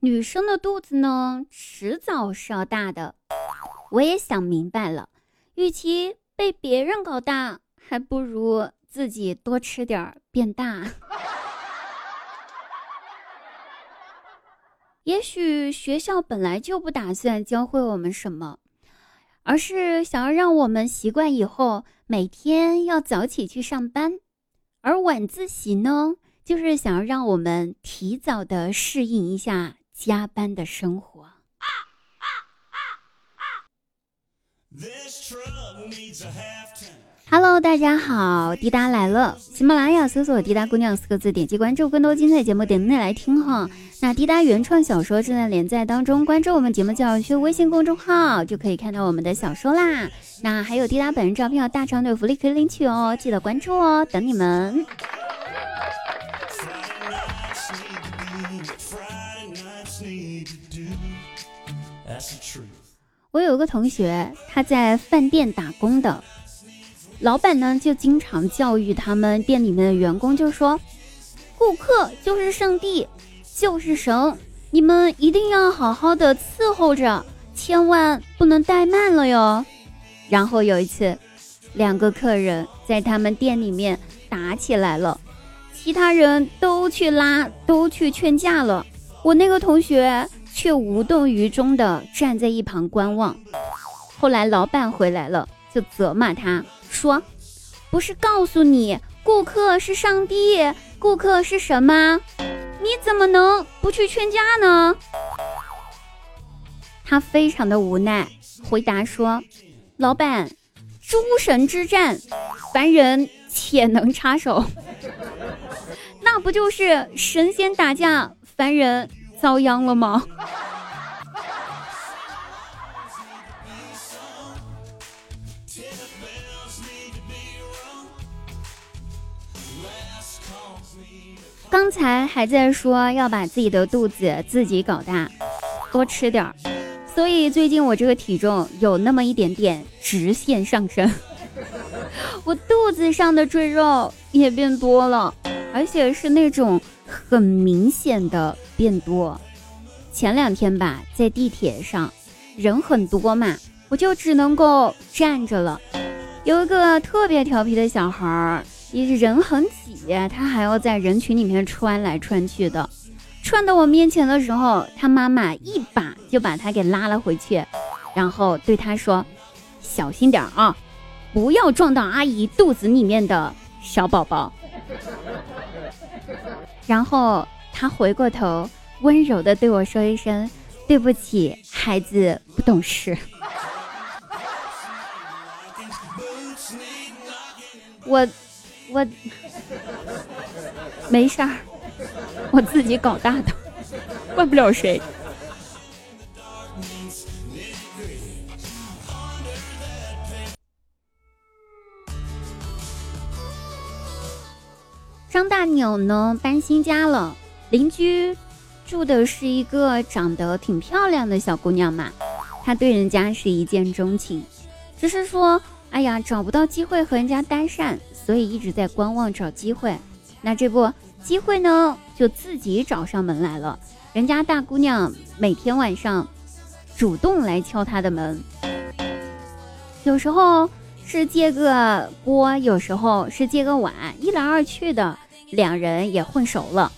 女生的肚子呢，迟早是要大的。我也想明白了，与其被别人搞大，还不如自己多吃点变大。也许学校本来就不打算教会我们什么，而是想要让我们习惯以后每天要早起去上班，而晚自习呢，就是想要让我们提早的适应一下加班的生活。Hello，大家好，滴答来了。喜马拉雅搜索“滴答姑娘”四个字，点击关注，更多精彩节目点内来听哈。那滴答原创小说正在连载当中，关注我们节目教学微信公众号就可以看到我们的小说啦。那还有滴答本人照片和大长腿福利可以领取哦，记得关注哦，等你们。我有个同学，他在饭店打工的。老板呢，就经常教育他们店里面的员工，就说：“顾客就是上帝，就是神，你们一定要好好的伺候着，千万不能怠慢了哟。”然后有一次，两个客人在他们店里面打起来了，其他人都去拉，都去劝架了，我那个同学却无动于衷的站在一旁观望。后来老板回来了，就责骂他。说，不是告诉你，顾客是上帝，顾客是什么？你怎么能不去劝架呢？他非常的无奈，回答说：“老板，诸神之战，凡人且能插手，那不就是神仙打架，凡人遭殃了吗？”刚才还在说要把自己的肚子自己搞大，多吃点儿，所以最近我这个体重有那么一点点直线上升，我肚子上的赘肉也变多了，而且是那种很明显的变多。前两天吧，在地铁上，人很多嘛，我就只能够站着了。有一个特别调皮的小孩儿。人很挤，他还要在人群里面穿来穿去的。穿到我面前的时候，他妈妈一把就把他给拉了回去，然后对他说：“小心点啊，不要撞到阿姨肚子里面的小宝宝。”然后他回过头，温柔的对我说一声：“对不起，孩子不懂事。”我。我没事儿，我自己搞大的，怪不了谁。张大鸟呢搬新家了，邻居住的是一个长得挺漂亮的小姑娘嘛，她对人家是一见钟情，只是说，哎呀，找不到机会和人家搭讪。所以一直在观望找机会，那这不机会呢，就自己找上门来了。人家大姑娘每天晚上主动来敲他的门，有时候是借个锅，有时候是借个碗，一来二去的，两人也混熟了。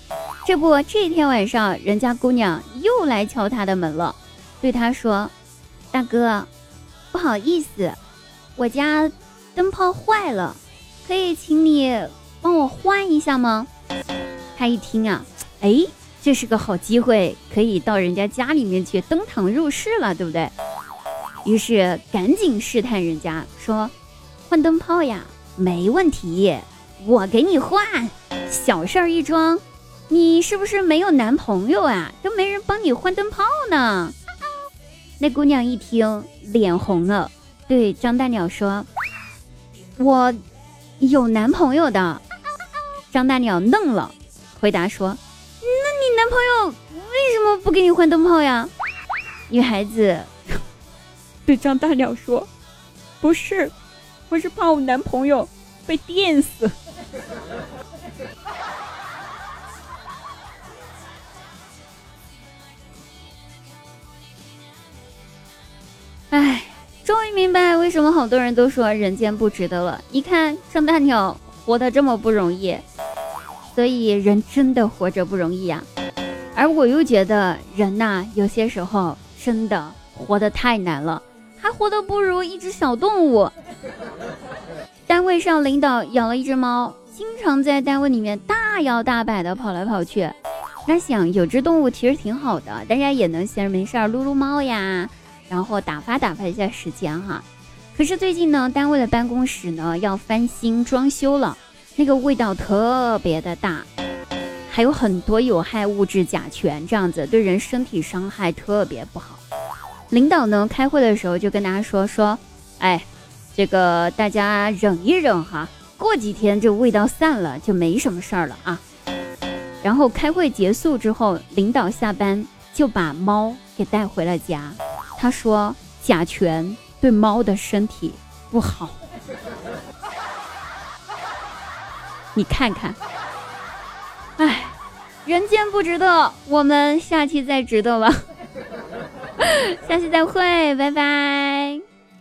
这不这天晚上，人家姑娘又来敲他的门了，对他说：“大哥，不好意思，我家灯泡坏了。”可以请你帮我换一下吗？他一听啊，哎，这是个好机会，可以到人家家里面去登堂入室了，对不对？于是赶紧试探人家说：“换灯泡呀，没问题，我给你换，小事儿一桩。你是不是没有男朋友啊？都没人帮你换灯泡呢？”那姑娘一听，脸红了，对张大鸟说：“我。”有男朋友的张大鸟愣了，回答说：“那你男朋友为什么不给你换灯泡呀？”女孩子 对张大鸟说：“不是，我是怕我男朋友被电死。”明白为什么好多人都说人间不值得了。你看圣诞鸟活得这么不容易，所以人真的活着不容易呀。而我又觉得人呐，有些时候真的活得太难了，还活得不如一只小动物。单位上领导养了一只猫，经常在单位里面大摇大摆的跑来跑去。他想有只动物其实挺好的，大家也能闲着没事儿撸撸猫呀，然后打发打发一下时间哈。可是最近呢，单位的办公室呢要翻新装修了，那个味道特别的大，还有很多有害物质甲醛，这样子对人身体伤害特别不好。领导呢开会的时候就跟大家说说，哎。这个大家忍一忍哈，过几天这味道散了就没什么事儿了啊。然后开会结束之后，领导下班就把猫给带回了家。他说甲醛对猫的身体不好。你看看，哎，人间不值得，我们下期再值得吧。下期再会，拜拜。